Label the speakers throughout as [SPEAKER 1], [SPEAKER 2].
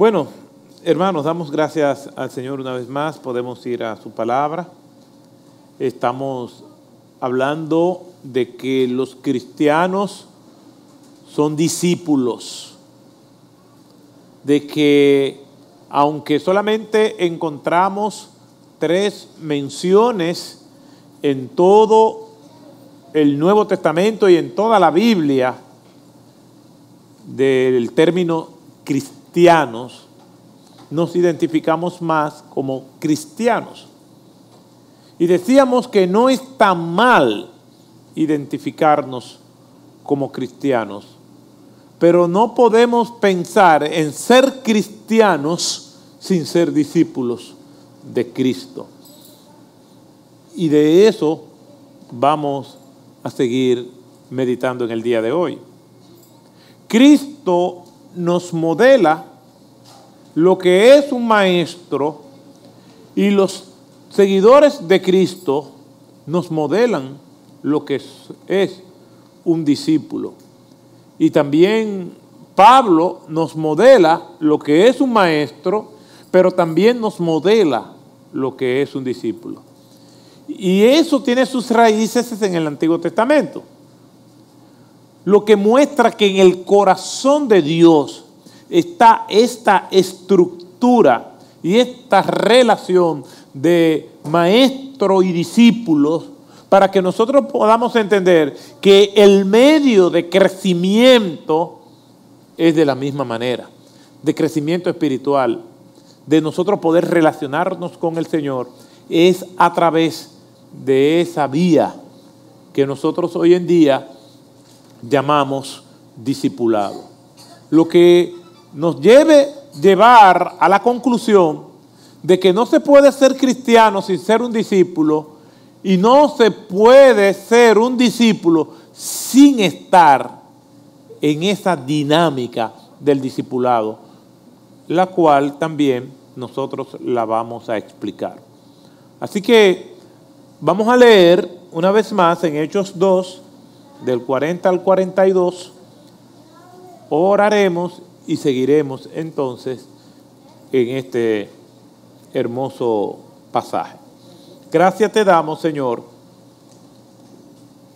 [SPEAKER 1] Bueno, hermanos, damos gracias al Señor una vez más. Podemos ir a su palabra. Estamos hablando de que los cristianos son discípulos, de que aunque solamente encontramos tres menciones en todo el Nuevo Testamento y en toda la Biblia del término nos identificamos más como cristianos. Y decíamos que no es tan mal identificarnos como cristianos, pero no podemos pensar en ser cristianos sin ser discípulos de Cristo. Y de eso vamos a seguir meditando en el día de hoy. Cristo nos modela lo que es un maestro y los seguidores de Cristo nos modelan lo que es, un discípulo. Y también Pablo nos modela lo que es un maestro, pero también nos modela lo que es un discípulo. Y eso tiene sus raíces en el Antiguo Testamento. Lo que muestra que en el corazón de Dios está esta estructura y esta relación de maestro y discípulos para que nosotros podamos entender que el medio de crecimiento es de la misma manera, de crecimiento espiritual, de nosotros poder relacionarnos con el Señor, es a través de esa vía que nosotros hoy en día llamamos discipulado. Lo que nos lleve llevar a la conclusión de que no se puede ser cristiano sin ser un discípulo y no se puede ser un discípulo sin estar en esa dinámica del discipulado, la cual también nosotros la vamos a explicar. Así que vamos a leer una vez más en Hechos 2, del 40 al 42, oraremos y seguiremos entonces en este hermoso pasaje. Gracias te damos, Señor,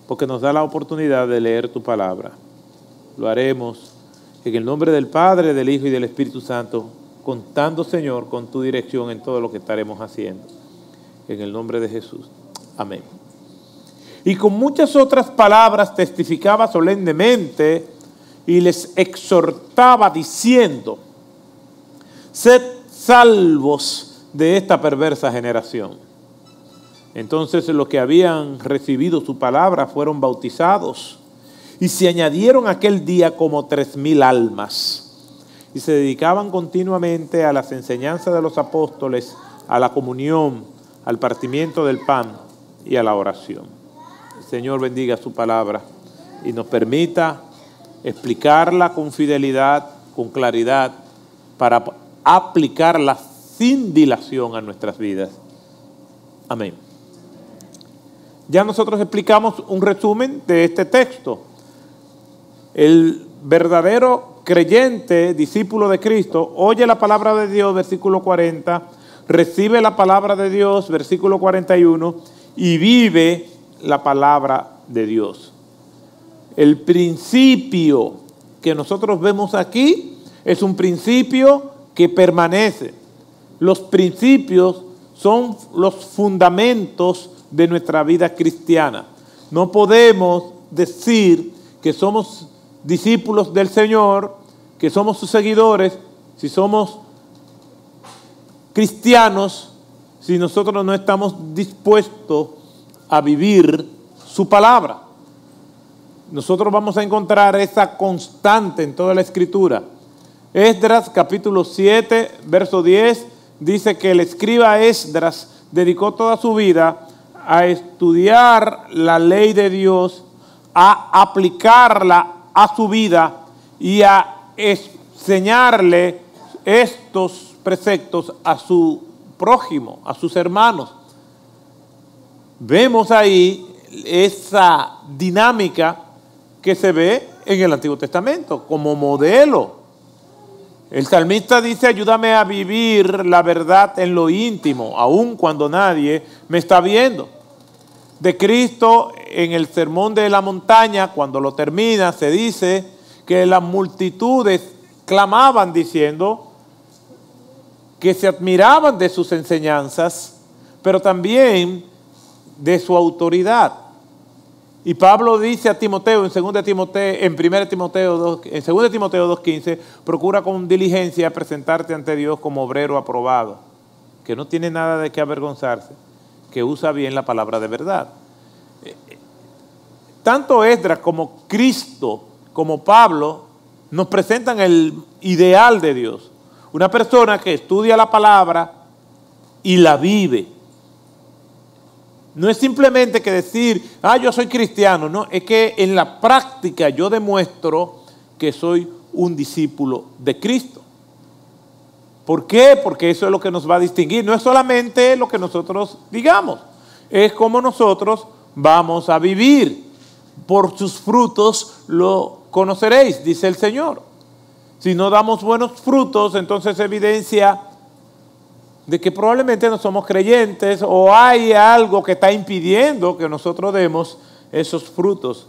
[SPEAKER 1] porque nos da la oportunidad de leer tu palabra. Lo haremos en el nombre del Padre, del Hijo y del Espíritu Santo, contando, Señor, con tu dirección en todo lo que estaremos haciendo. En el nombre de Jesús. Amén. Y con muchas otras palabras testificaba solemnemente y les exhortaba diciendo, sed salvos de esta perversa generación. Entonces los que habían recibido su palabra fueron bautizados y se añadieron aquel día como tres mil almas y se dedicaban continuamente a las enseñanzas de los apóstoles, a la comunión, al partimiento del pan y a la oración. Señor bendiga su palabra y nos permita explicarla con fidelidad, con claridad, para aplicarla sin dilación a nuestras vidas. Amén. Ya nosotros explicamos un resumen de este texto. El verdadero creyente, discípulo de Cristo, oye la palabra de Dios, versículo 40, recibe la palabra de Dios, versículo 41, y vive la palabra de Dios. El principio que nosotros vemos aquí es un principio que permanece. Los principios son los fundamentos de nuestra vida cristiana. No podemos decir que somos discípulos del Señor, que somos sus seguidores, si somos cristianos, si nosotros no estamos dispuestos a vivir su palabra nosotros vamos a encontrar esa constante en toda la escritura. Esdras capítulo 7, verso 10, dice que el escriba Esdras dedicó toda su vida a estudiar la ley de Dios, a aplicarla a su vida y a enseñarle estos preceptos a su prójimo, a sus hermanos. Vemos ahí esa dinámica que se ve en el Antiguo Testamento como modelo. El salmista dice, ayúdame a vivir la verdad en lo íntimo, aun cuando nadie me está viendo. De Cristo en el sermón de la montaña, cuando lo termina, se dice que las multitudes clamaban diciendo que se admiraban de sus enseñanzas, pero también de su autoridad. Y Pablo dice a Timoteo en 2 Timoteo, en 1 Timoteo 2, en 2 Timoteo 2:15, procura con diligencia presentarte ante Dios como obrero aprobado, que no tiene nada de qué avergonzarse, que usa bien la palabra de verdad. Tanto Esdras como Cristo, como Pablo, nos presentan el ideal de Dios. Una persona que estudia la palabra y la vive. No es simplemente que decir, ah, yo soy cristiano, no, es que en la práctica yo demuestro que soy un discípulo de Cristo. ¿Por qué? Porque eso es lo que nos va a distinguir. No es solamente lo que nosotros digamos, es como nosotros vamos a vivir. Por sus frutos lo conoceréis, dice el Señor. Si no damos buenos frutos, entonces evidencia de que probablemente no somos creyentes o hay algo que está impidiendo que nosotros demos esos frutos.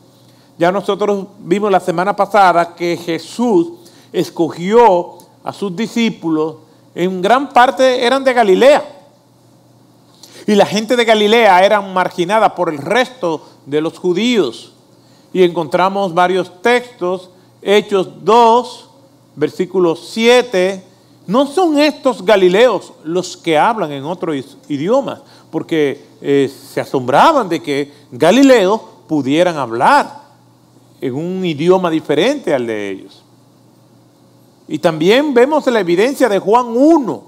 [SPEAKER 1] Ya nosotros vimos la semana pasada que Jesús escogió a sus discípulos, en gran parte eran de Galilea. Y la gente de Galilea era marginada por el resto de los judíos. Y encontramos varios textos, Hechos 2, versículo 7, no son estos galileos los que hablan en otros idiomas, porque eh, se asombraban de que galileos pudieran hablar en un idioma diferente al de ellos. Y también vemos la evidencia de Juan 1,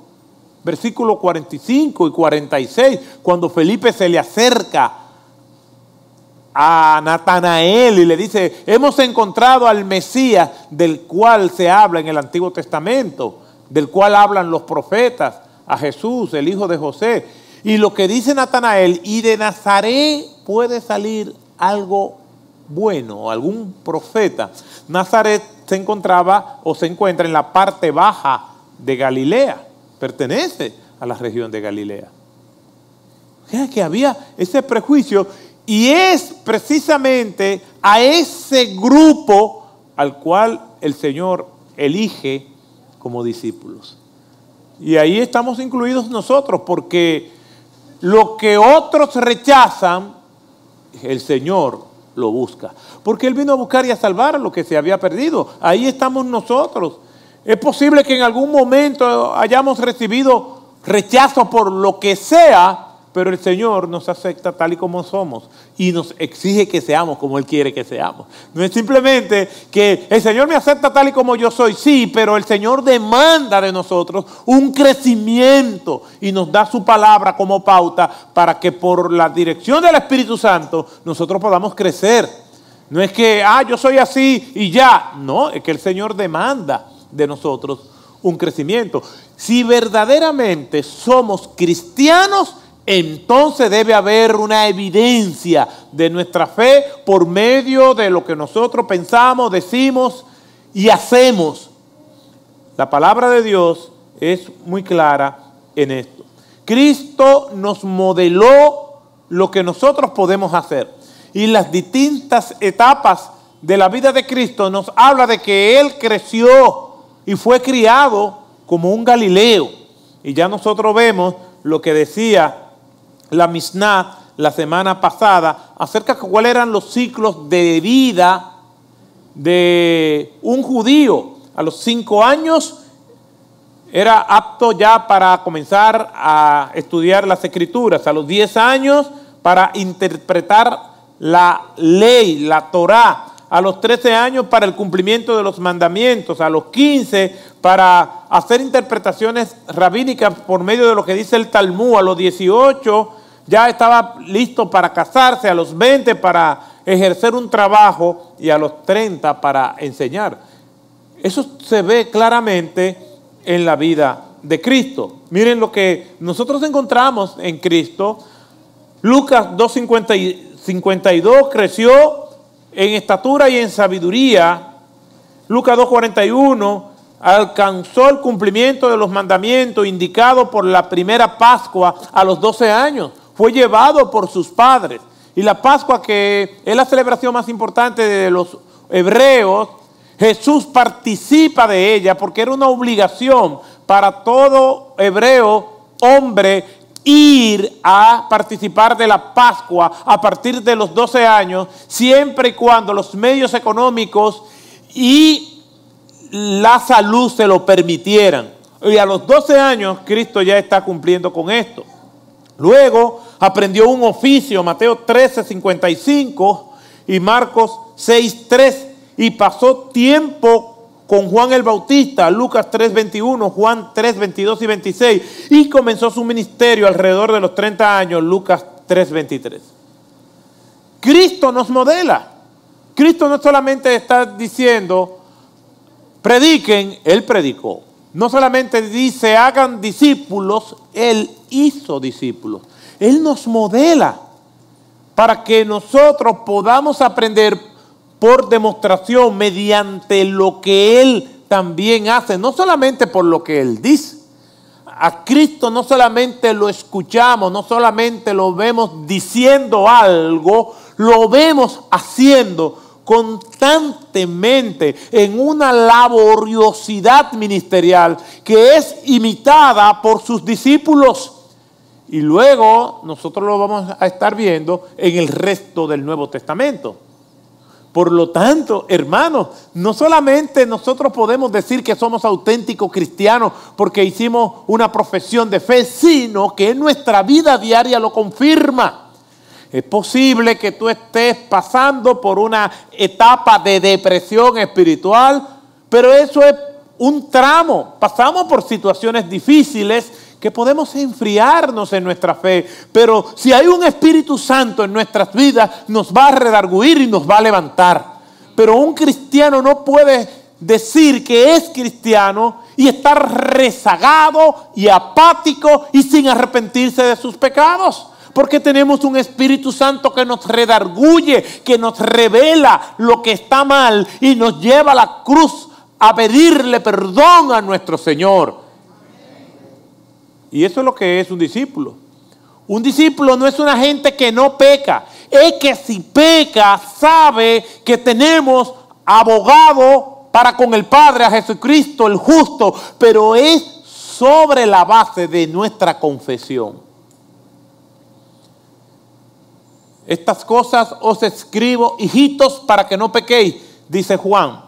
[SPEAKER 1] versículo 45 y 46, cuando Felipe se le acerca a Natanael y le dice, hemos encontrado al Mesías del cual se habla en el Antiguo Testamento del cual hablan los profetas, a Jesús, el hijo de José. Y lo que dice Natanael, y de Nazaret puede salir algo bueno, algún profeta. Nazaret se encontraba o se encuentra en la parte baja de Galilea, pertenece a la región de Galilea. O que había ese prejuicio y es precisamente a ese grupo al cual el Señor elige como discípulos. Y ahí estamos incluidos nosotros, porque lo que otros rechazan, el Señor lo busca. Porque Él vino a buscar y a salvar lo que se había perdido. Ahí estamos nosotros. Es posible que en algún momento hayamos recibido rechazo por lo que sea, pero el Señor nos acepta tal y como somos y nos exige que seamos como Él quiere que seamos. No es simplemente que el Señor me acepta tal y como yo soy, sí, pero el Señor demanda de nosotros un crecimiento y nos da su palabra como pauta para que por la dirección del Espíritu Santo nosotros podamos crecer. No es que, ah, yo soy así y ya. No, es que el Señor demanda de nosotros un crecimiento. Si verdaderamente somos cristianos, entonces debe haber una evidencia de nuestra fe por medio de lo que nosotros pensamos, decimos y hacemos. La palabra de Dios es muy clara en esto. Cristo nos modeló lo que nosotros podemos hacer. Y las distintas etapas de la vida de Cristo nos habla de que Él creció y fue criado como un Galileo. Y ya nosotros vemos lo que decía la Mishnah la semana pasada acerca de cuáles eran los ciclos de vida de un judío. A los cinco años era apto ya para comenzar a estudiar las escrituras. A los diez años para interpretar la ley, la Torah. A los trece años para el cumplimiento de los mandamientos. A los quince para hacer interpretaciones rabínicas por medio de lo que dice el Talmud. A los dieciocho ya estaba listo para casarse, a los 20 para ejercer un trabajo y a los 30 para enseñar. Eso se ve claramente en la vida de Cristo. Miren lo que nosotros encontramos en Cristo. Lucas 2.52 creció en estatura y en sabiduría. Lucas 2.41 alcanzó el cumplimiento de los mandamientos indicados por la primera Pascua a los 12 años. Fue llevado por sus padres. Y la Pascua, que es la celebración más importante de los hebreos, Jesús participa de ella porque era una obligación para todo hebreo, hombre, ir a participar de la Pascua a partir de los 12 años, siempre y cuando los medios económicos y la salud se lo permitieran. Y a los 12 años Cristo ya está cumpliendo con esto. Luego aprendió un oficio, Mateo 13, 55 y Marcos 6, 3, y pasó tiempo con Juan el Bautista, Lucas 3, 21, Juan 3, 22 y 26, y comenzó su ministerio alrededor de los 30 años, Lucas 3, 23. Cristo nos modela. Cristo no solamente está diciendo, prediquen, Él predicó. No solamente dice, hagan discípulos, Él hizo discípulos. Él nos modela para que nosotros podamos aprender por demostración mediante lo que Él también hace, no solamente por lo que Él dice. A Cristo no solamente lo escuchamos, no solamente lo vemos diciendo algo, lo vemos haciendo constantemente en una laboriosidad ministerial que es imitada por sus discípulos. Y luego nosotros lo vamos a estar viendo en el resto del Nuevo Testamento. Por lo tanto, hermanos, no solamente nosotros podemos decir que somos auténticos cristianos porque hicimos una profesión de fe, sino que nuestra vida diaria lo confirma. Es posible que tú estés pasando por una etapa de depresión espiritual, pero eso es un tramo. Pasamos por situaciones difíciles que podemos enfriarnos en nuestra fe, pero si hay un Espíritu Santo en nuestras vidas, nos va a redarguir y nos va a levantar. Pero un cristiano no puede decir que es cristiano y estar rezagado y apático y sin arrepentirse de sus pecados. Porque tenemos un Espíritu Santo que nos redarguye, que nos revela lo que está mal y nos lleva a la cruz a pedirle perdón a nuestro Señor. Y eso es lo que es un discípulo. Un discípulo no es una gente que no peca, es que si peca sabe que tenemos abogado para con el Padre a Jesucristo el justo, pero es sobre la base de nuestra confesión. Estas cosas os escribo, hijitos, para que no pequéis, dice Juan.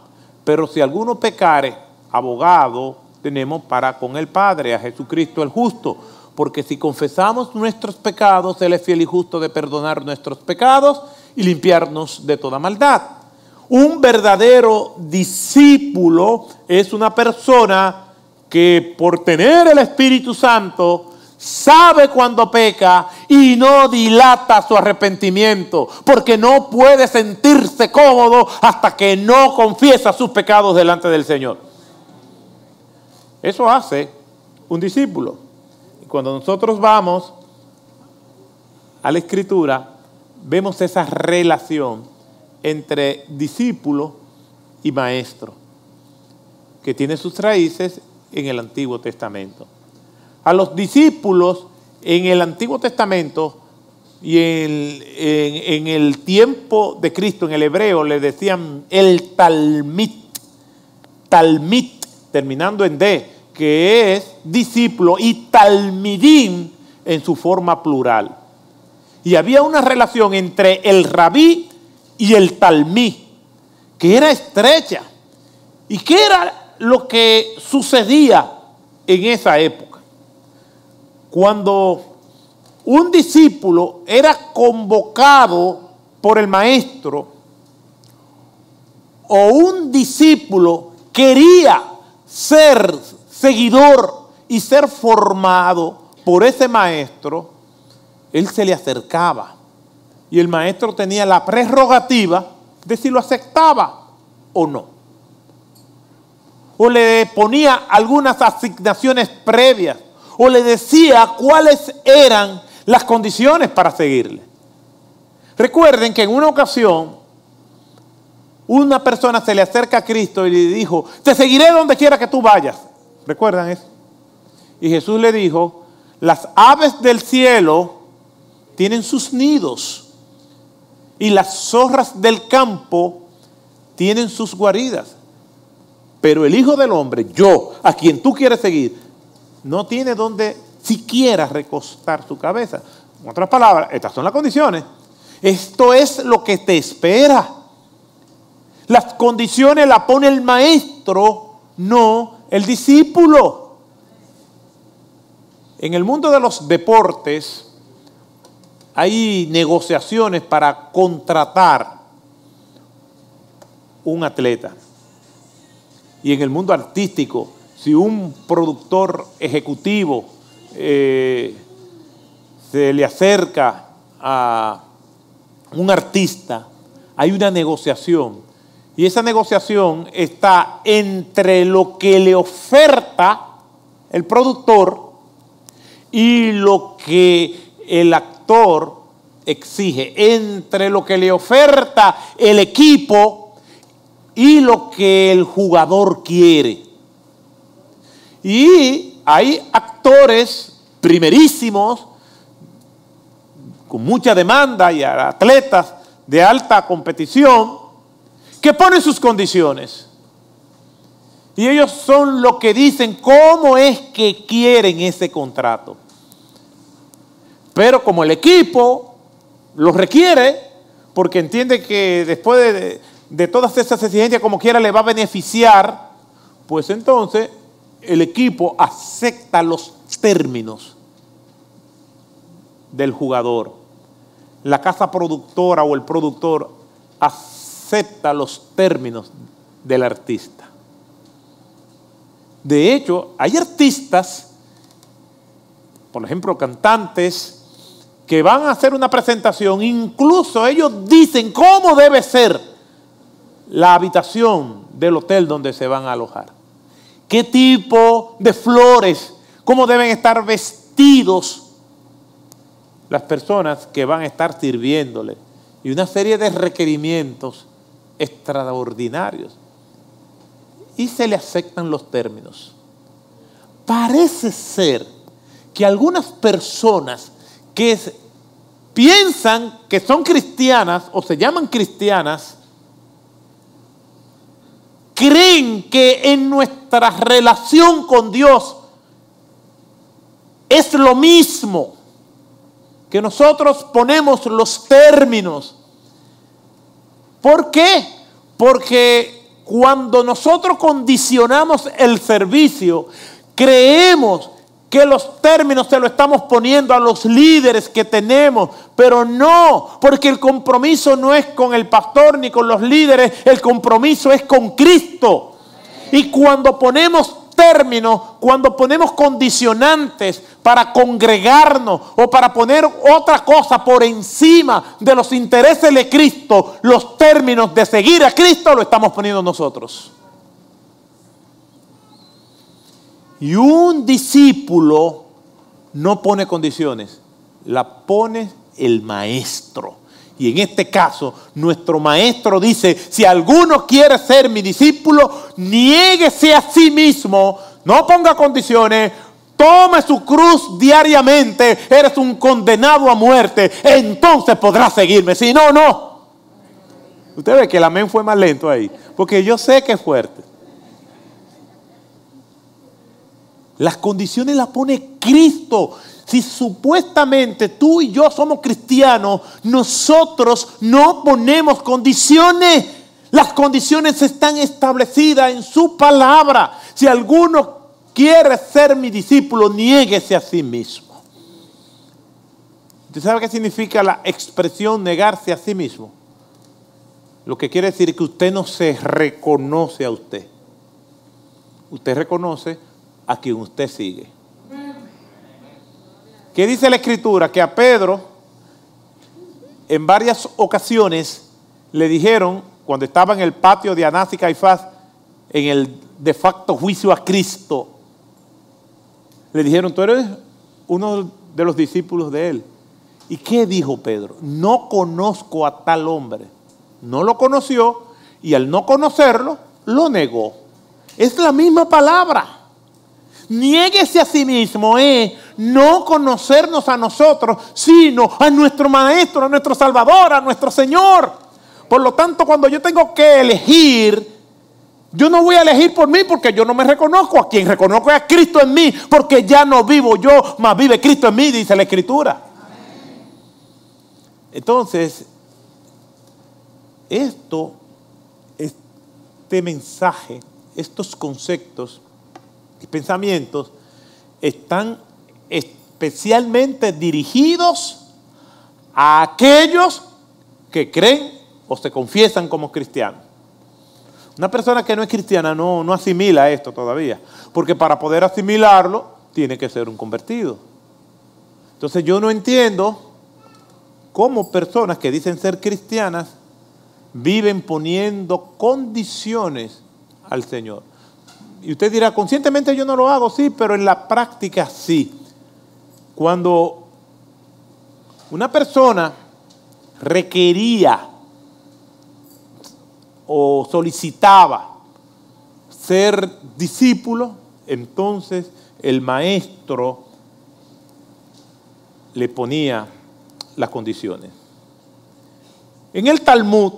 [SPEAKER 1] Pero si alguno pecare, abogado tenemos para con el Padre, a Jesucristo el justo. Porque si confesamos nuestros pecados, Él es fiel y justo de perdonar nuestros pecados y limpiarnos de toda maldad. Un verdadero discípulo es una persona que por tener el Espíritu Santo sabe cuando peca y no dilata su arrepentimiento, porque no puede sentirse cómodo hasta que no confiesa sus pecados delante del Señor. Eso hace un discípulo. Y cuando nosotros vamos a la escritura, vemos esa relación entre discípulo y maestro, que tiene sus raíces en el Antiguo Testamento a los discípulos en el Antiguo Testamento y en, el tiempo de Cristo, en el hebreo, le decían el talmit, talmit, terminando en D, que es discípulo, y talmidim en su forma plural. Y había una relación entre el rabí y el talmí, que era estrecha. ¿Y qué era lo que sucedía en esa época? Cuando un discípulo era convocado por el maestro o un discípulo quería ser seguidor y ser formado por ese maestro, él se le acercaba y el maestro tenía la prerrogativa de si lo aceptaba o no. O le ponía algunas asignaciones previas o le decía cuáles eran las condiciones para seguirle. Recuerden que en una ocasión una persona se le acerca a Cristo y le dijo, te seguiré donde quiera que tú vayas. ¿Recuerdan eso? Y Jesús le dijo, las aves del cielo tienen sus nidos y las zorras del campo tienen sus guaridas. Pero el Hijo del Hombre, yo, a quien tú quieres seguir, no tiene donde siquiera recostar su cabeza. En otras palabras, estas son las condiciones. Esto es lo que te espera. Las condiciones las pone el maestro, no el discípulo. En el mundo de los deportes hay negociaciones para contratar un atleta. Y en el mundo artístico, si un productor ejecutivo eh, se le acerca a un artista, hay una negociación. Y esa negociación está entre lo que le oferta el productor y lo que el actor exige, entre lo que le oferta el equipo y lo que el jugador quiere. Y hay actores primerísimos con mucha demanda y atletas de alta competición que ponen sus condiciones. Y ellos son los que dicen cómo es que quieren ese contrato. Pero como el equipo lo requiere, porque entiende que después de, de todas esas exigencias como quiera le va a beneficiar, pues entonces el equipo acepta los términos del jugador. La casa productora o el productor acepta los términos del artista. De hecho, hay artistas, por ejemplo, cantantes, que van a hacer una presentación, incluso ellos dicen cómo debe ser la habitación del hotel donde se van a alojar. ¿Qué tipo de flores? ¿Cómo deben estar vestidos las personas que van a estar sirviéndole? Y una serie de requerimientos extraordinarios. Y se le aceptan los términos. Parece ser que algunas personas que piensan que son cristianas o se llaman cristianas, creen que en nuestra relación con Dios es lo mismo, que nosotros ponemos los términos. ¿Por qué? Porque cuando nosotros condicionamos el servicio, creemos que los términos se lo estamos poniendo a los líderes que tenemos, pero no, porque el compromiso no es con el pastor ni con los líderes, el compromiso es con Cristo. Y cuando ponemos términos, cuando ponemos condicionantes para congregarnos o para poner otra cosa por encima de los intereses de Cristo, los términos de seguir a Cristo lo estamos poniendo nosotros. Y un discípulo no pone condiciones, la pone el maestro. Y en este caso, nuestro maestro dice, si alguno quiere ser mi discípulo, niéguese a sí mismo, no ponga condiciones, tome su cruz diariamente, eres un condenado a muerte, entonces podrás seguirme. Si no, no. Usted ve que el amén fue más lento ahí, porque yo sé que es fuerte. Las condiciones las pone Cristo. Si supuestamente tú y yo somos cristianos, nosotros no ponemos condiciones. Las condiciones están establecidas en su palabra. Si alguno quiere ser mi discípulo, niéguese a sí mismo. ¿Usted sabe qué significa la expresión negarse a sí mismo? Lo que quiere decir que usted no se reconoce a usted. Usted reconoce a quien usted sigue. ¿Qué dice la escritura? Que a Pedro en varias ocasiones le dijeron, cuando estaba en el patio de Anás y Caifás, en el de facto juicio a Cristo, le dijeron, tú eres uno de los discípulos de él. ¿Y qué dijo Pedro? No conozco a tal hombre. No lo conoció y al no conocerlo, lo negó. Es la misma palabra. Niéguese a sí mismo es no conocernos a nosotros, sino a nuestro Maestro, a nuestro Salvador, a nuestro Señor. Por lo tanto, cuando yo tengo que elegir, yo no voy a elegir por mí porque yo no me reconozco. A quien reconozco es a Cristo en mí, porque ya no vivo yo, más vive Cristo en mí, dice la Escritura. Entonces, esto, este mensaje, estos conceptos y pensamientos están especialmente dirigidos a aquellos que creen o se confiesan como cristianos. Una persona que no es cristiana no, no asimila esto todavía, porque para poder asimilarlo tiene que ser un convertido. Entonces yo no entiendo cómo personas que dicen ser cristianas viven poniendo condiciones al Señor. Y usted dirá, conscientemente yo no lo hago, sí, pero en la práctica sí. Cuando una persona requería o solicitaba ser discípulo, entonces el maestro le ponía las condiciones. En el Talmud,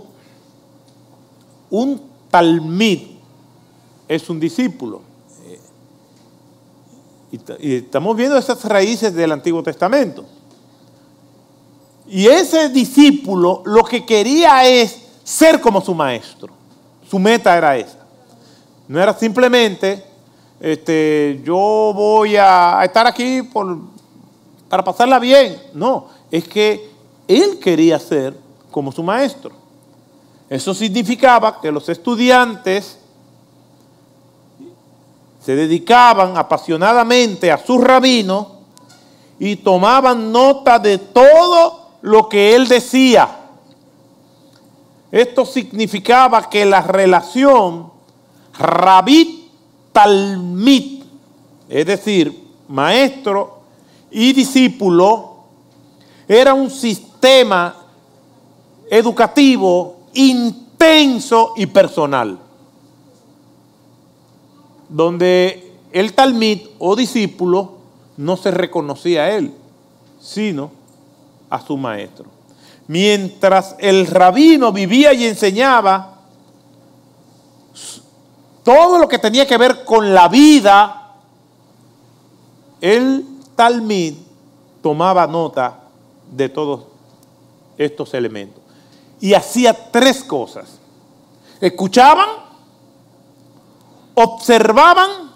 [SPEAKER 1] un talmid es un discípulo. Y, estamos viendo esas raíces del Antiguo Testamento. Y ese discípulo lo que quería es ser como su maestro. Su meta era esa. No era simplemente, este, yo voy a estar aquí por, para pasarla bien. No, es que él quería ser como su maestro. Eso significaba que los estudiantes se dedicaban apasionadamente a su rabino y tomaban nota de todo lo que él decía. Esto significaba que la relación rabí-talmid, es decir, maestro y discípulo, era un sistema educativo intenso y personal donde el talmid o discípulo no se reconocía a él, sino a su maestro. Mientras el rabino vivía y enseñaba todo lo que tenía que ver con la vida, el talmid tomaba nota de todos estos elementos. Y hacía tres cosas. Escuchaban, observaban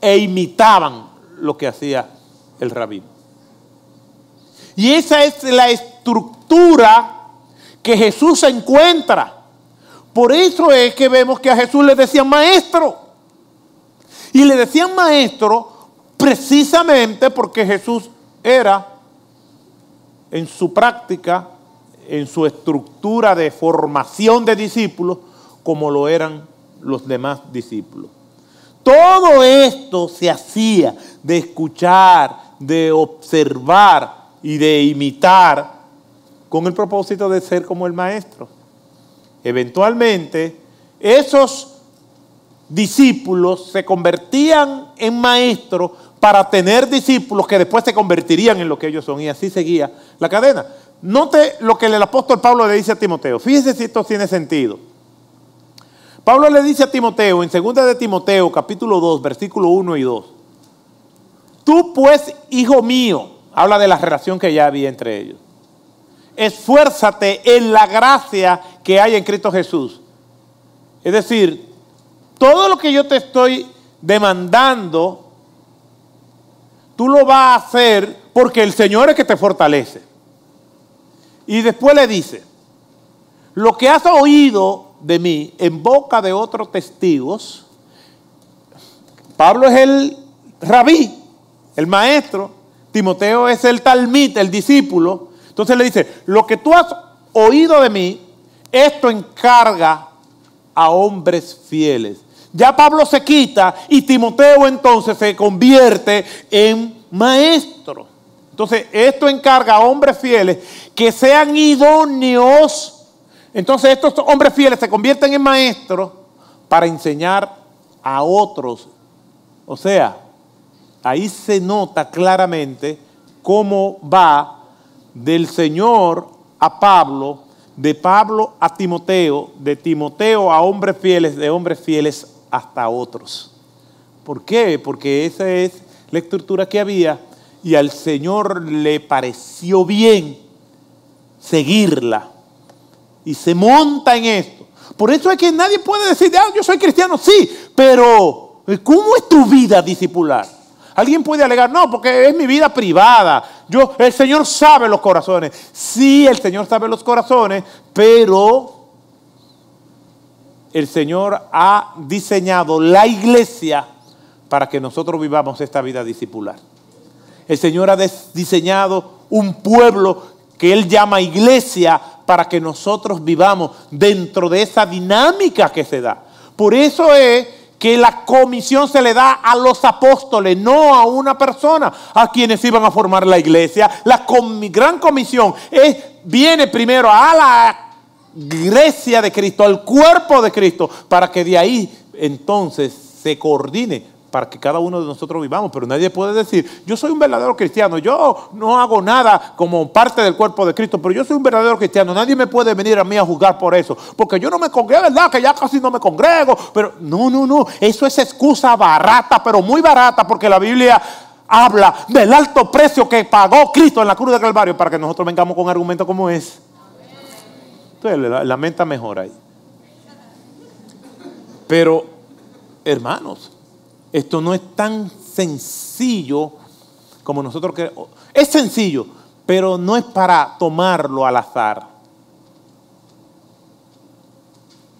[SPEAKER 1] e imitaban lo que hacía el rabino. Y esa es la estructura que Jesús encuentra. Por eso es que vemos que a Jesús le decían maestro. Y le decían maestro precisamente porque Jesús era en su práctica, en su estructura de formación de discípulos, como lo eran los demás discípulos. Todo esto se hacía de escuchar, de observar y de imitar con el propósito de ser como el maestro. Eventualmente, esos discípulos se convertían en maestros para tener discípulos que después se convertirían en lo que ellos son. Y así seguía la cadena. Note lo que el apóstol Pablo le dice a Timoteo. Fíjese si esto tiene sentido. Pablo le dice a Timoteo, en 2 de Timoteo, capítulo 2, versículo 1 y 2, tú pues, hijo mío, habla de la relación que ya había entre ellos, esfuérzate en la gracia que hay en Cristo Jesús. Es decir, todo lo que yo te estoy demandando, tú lo vas a hacer porque el Señor es que te fortalece. Y después le dice, lo que has oído de mí en boca de otros testigos. Pablo es el rabí, el maestro. Timoteo es el talmid, el discípulo. Entonces le dice, lo que tú has oído de mí, esto encarga a hombres fieles. Ya Pablo se quita y Timoteo entonces se convierte en maestro. Entonces esto encarga a hombres fieles que sean idóneos Entonces estos hombres fieles se convierten en maestros para enseñar a otros. O sea, ahí se nota claramente cómo va del Señor a Pablo, de Pablo a Timoteo, de Timoteo a hombres fieles, de hombres fieles hasta otros. ¿Por qué? Porque esa es la estructura que había y al Señor le pareció bien seguirla y se monta en esto. Por eso es que nadie puede decir, ah, yo soy cristiano, sí, pero ¿cómo es tu vida discipular? Alguien puede alegar, no, porque es mi vida privada. Yo, el Señor sabe los corazones. Sí, el Señor sabe los corazones, pero el Señor ha diseñado la iglesia para que nosotros vivamos esta vida discipular. El Señor ha diseñado un pueblo que Él llama iglesia para que nosotros vivamos dentro de esa dinámica que se da. Por eso es que la comisión se le da a los apóstoles, no a una persona, a quienes iban a formar la iglesia. La gran comisión es, viene primero a la iglesia de Cristo, al cuerpo de Cristo, para que de ahí entonces se coordine para que cada uno de nosotros vivamos, pero nadie puede decir, yo soy un verdadero cristiano, yo no hago nada como parte del cuerpo de Cristo, pero yo soy un verdadero cristiano, nadie me puede venir a mí a juzgar por eso, porque yo no me congrego, ¿verdad? Que ya casi no me congrego, pero no, no, no, eso es excusa barata, pero muy barata, porque la Biblia habla del alto precio que pagó Cristo en la cruz de Calvario para que nosotros vengamos con un argumento como ese. Entonces la, mente mejor ahí. Pero, hermanos, esto no es tan sencillo como nosotros queremos. Es sencillo, pero no es para tomarlo al azar.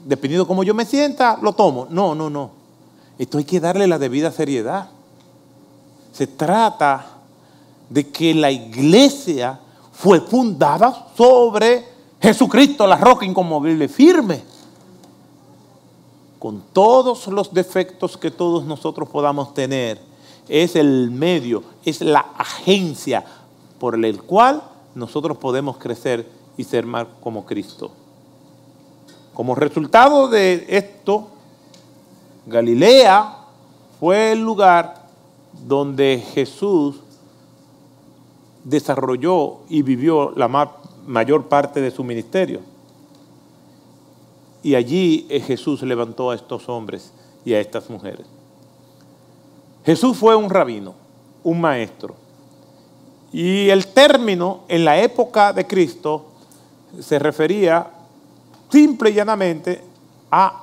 [SPEAKER 1] Dependiendo cómo yo me sienta, lo tomo. No, no, no. Esto hay que darle la debida seriedad. Se trata de que la iglesia fue fundada sobre Jesucristo, la roca inconmovible, firme con todos los defectos que todos nosotros podamos tener, es el medio, es la agencia por el cual nosotros podemos crecer y ser más como Cristo. Como resultado de esto, Galilea fue el lugar donde Jesús desarrolló y vivió la mayor parte de su ministerio. Y allí eh, Jesús levantó a estos hombres y a estas mujeres. Jesús fue un rabino, un maestro. Y el término en la época de Cristo se refería simple y llanamente a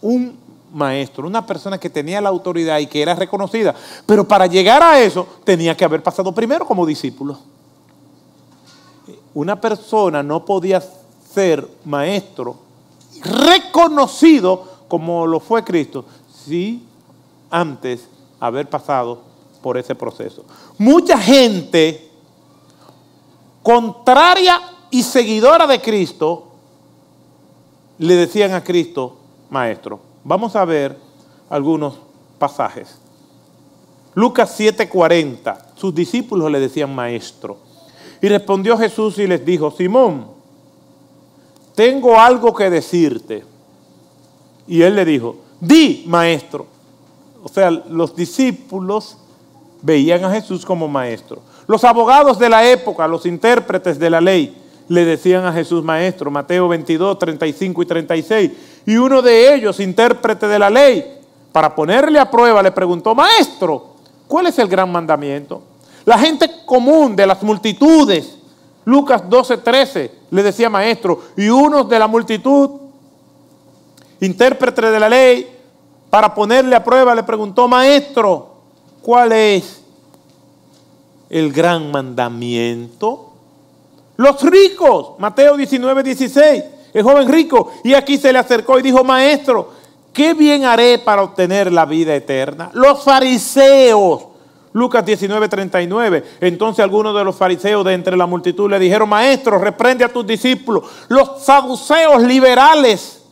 [SPEAKER 1] un maestro, una persona que tenía la autoridad y que era reconocida. Pero para llegar a eso tenía que haber pasado primero como discípulo. Una persona no podía ser maestro reconocido como lo fue Cristo, si antes haber pasado por ese proceso. Mucha gente contraria y seguidora de Cristo le decían a Cristo, maestro. Vamos a ver algunos pasajes. Lucas 7:40, sus discípulos le decían maestro. Y respondió Jesús y les dijo, Simón, tengo algo que decirte. Y él le dijo, di, maestro. O sea, los discípulos veían a Jesús como maestro. Los abogados de la época, los intérpretes de la ley, le decían a Jesús maestro, Mateo 22, 35 y 36. Y uno de ellos, intérprete de la ley, para ponerle a prueba, le preguntó, maestro, ¿cuál es el gran mandamiento? La gente común de las multitudes Lucas 12, 13 le decía maestro, y uno de la multitud, intérprete de la ley, para ponerle a prueba le preguntó, maestro, ¿cuál es el gran mandamiento? Los ricos, Mateo 19, 16, el joven rico, y aquí se le acercó y dijo, maestro, ¿qué bien haré para obtener la vida eterna? Los fariseos, Lucas 19, 39. Entonces algunos de los fariseos de entre la multitud le dijeron, maestro, reprende a tus discípulos. Los saduceos liberales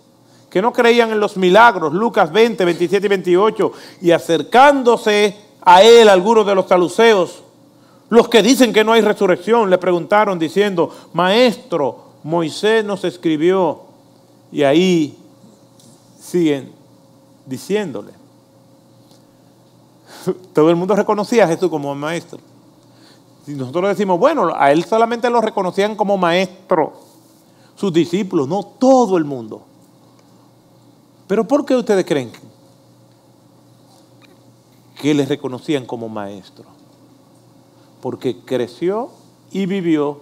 [SPEAKER 1] que no creían en los milagros. Lucas 20, 27 y 28. Y acercándose a él algunos de los saduceos, los que dicen que no hay resurrección, le preguntaron diciendo, maestro, Moisés nos escribió Y ahí siguen diciéndole. Todo el mundo reconocía a Jesús como maestro. Si nosotros decimos, bueno, a él solamente lo reconocían como maestro, sus discípulos, no todo el mundo. Pero ¿por qué ustedes creen que le reconocían como maestro? Porque creció y vivió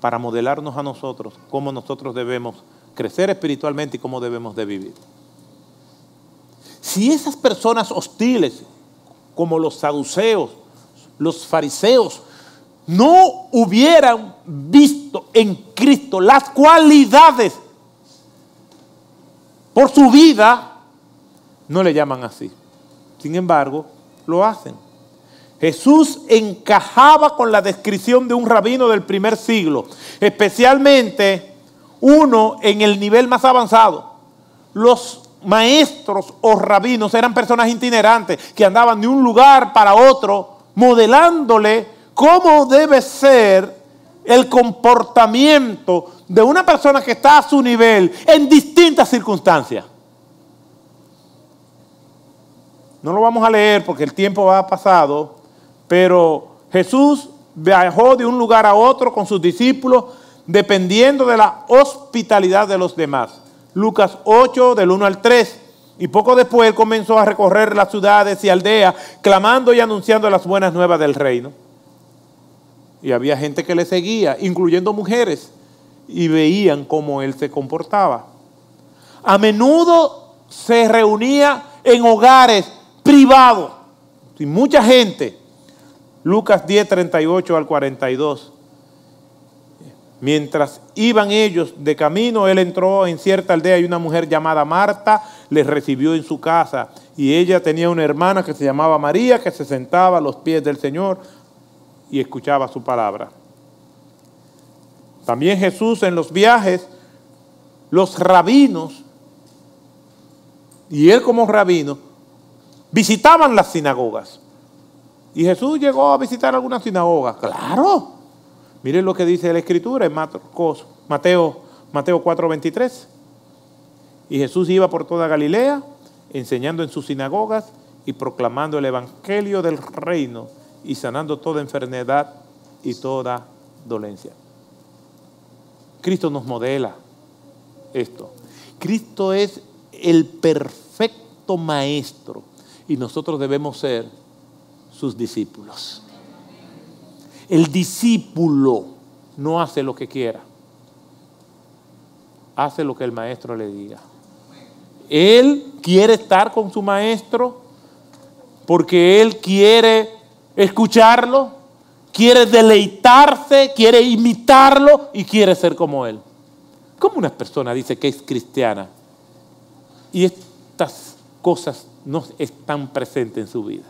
[SPEAKER 1] para modelarnos a nosotros cómo nosotros debemos crecer espiritualmente y cómo debemos de vivir. Si esas personas hostiles, como los saduceos, los fariseos, no hubieran visto en Cristo las cualidades por su vida, no le llaman así. Sin embargo, lo hacen. Jesús encajaba con la descripción de un rabino del primer siglo, especialmente uno en el nivel más avanzado. Los maestros o rabinos eran personas itinerantes que andaban de un lugar para otro modelándole cómo debe ser el comportamiento de una persona que está a su nivel en distintas circunstancias. No lo vamos a leer porque el tiempo ha pasado, pero Jesús viajó de un lugar a otro con sus discípulos dependiendo de la hospitalidad de los demás. Lucas 8, del 1 al 3. Y poco después comenzó a recorrer las ciudades y aldeas, clamando y anunciando las buenas nuevas del reino. Y había gente que le seguía, incluyendo mujeres, y veían cómo él se comportaba. A menudo se reunía en hogares privados, y mucha gente. Lucas 10, 38 al 42. Mientras iban ellos de camino, él entró en cierta aldea y una mujer llamada Marta les recibió en su casa. Y ella tenía una hermana que se llamaba María, que se sentaba a los pies del Señor y escuchaba su palabra. También Jesús en los viajes, los rabinos, y él como rabino, visitaban las sinagogas. Y Jesús llegó a visitar algunas sinagogas, claro. Miren lo que dice la Escritura en Mateo, Mateo 4:23. Y Jesús iba por toda Galilea, enseñando en sus sinagogas y proclamando el Evangelio del reino y sanando toda enfermedad y toda dolencia. Cristo nos modela esto. Cristo es el perfecto maestro y nosotros debemos ser sus discípulos. El discípulo no hace lo que quiera, hace lo que el maestro le diga. Él quiere estar con su maestro porque él quiere escucharlo, quiere deleitarse, quiere imitarlo y quiere ser como él. ¿Cómo una persona dice que es cristiana y estas cosas no están presentes en su vida?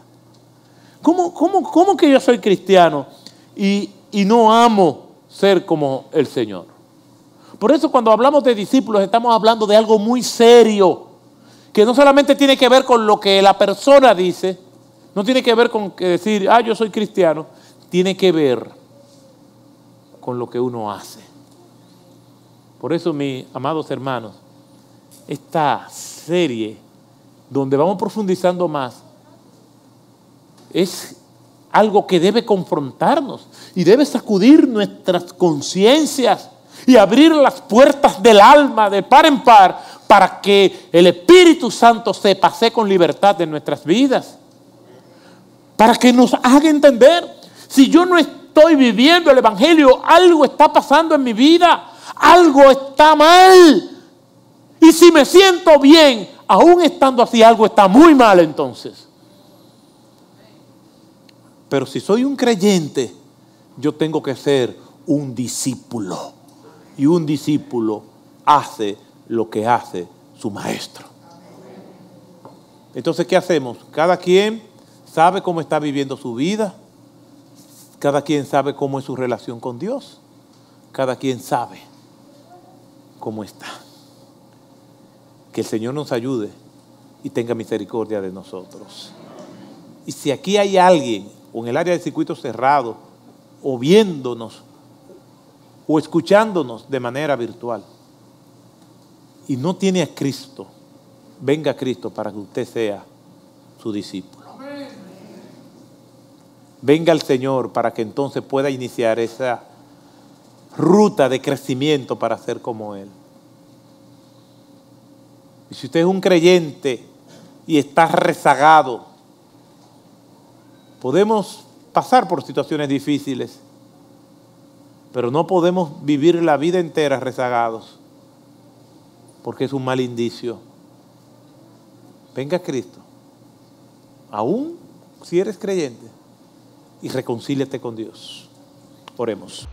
[SPEAKER 1] ¿Cómo, cómo, que yo soy cristiano y, no amo ser como el Señor? Por eso cuando hablamos de discípulos estamos hablando de algo muy serio, que no solamente tiene que ver con lo que la persona dice, no tiene que ver con decir, ah, yo soy cristiano. Tiene que ver con lo que uno hace. Por eso, mis amados hermanos, esta serie donde vamos profundizando más es algo que debe confrontarnos y debe sacudir nuestras conciencias y abrir las puertas del alma de par en par para que el Espíritu Santo se pase con libertad en nuestras vidas para que nos haga entender. Si yo no estoy viviendo el Evangelio, algo está pasando en mi vida, algo está mal. Y si me siento bien, aún estando así, algo está muy mal entonces. Pero si soy un creyente, yo tengo que ser un discípulo. Y un discípulo hace lo que hace su maestro. Entonces, ¿qué hacemos? Cada quien sabe cómo está viviendo su vida. Cada quien sabe cómo es su relación con Dios. Cada quien sabe cómo está. Que el Señor nos ayude y tenga misericordia de nosotros. Y si aquí hay alguien, en el área de circuito cerrado, o viéndonos, o escuchándonos de manera virtual, y no tiene a Cristo, venga a Cristo para que usted sea su discípulo. Venga al Señor para que entonces pueda iniciar esa ruta de crecimiento para ser como Él. Y si usted es un creyente y está rezagado, podemos pasar por situaciones difíciles, pero no podemos vivir la vida entera rezagados, porque es un mal indicio. Venga Cristo, aún si eres creyente, y reconcíliate con Dios. Oremos.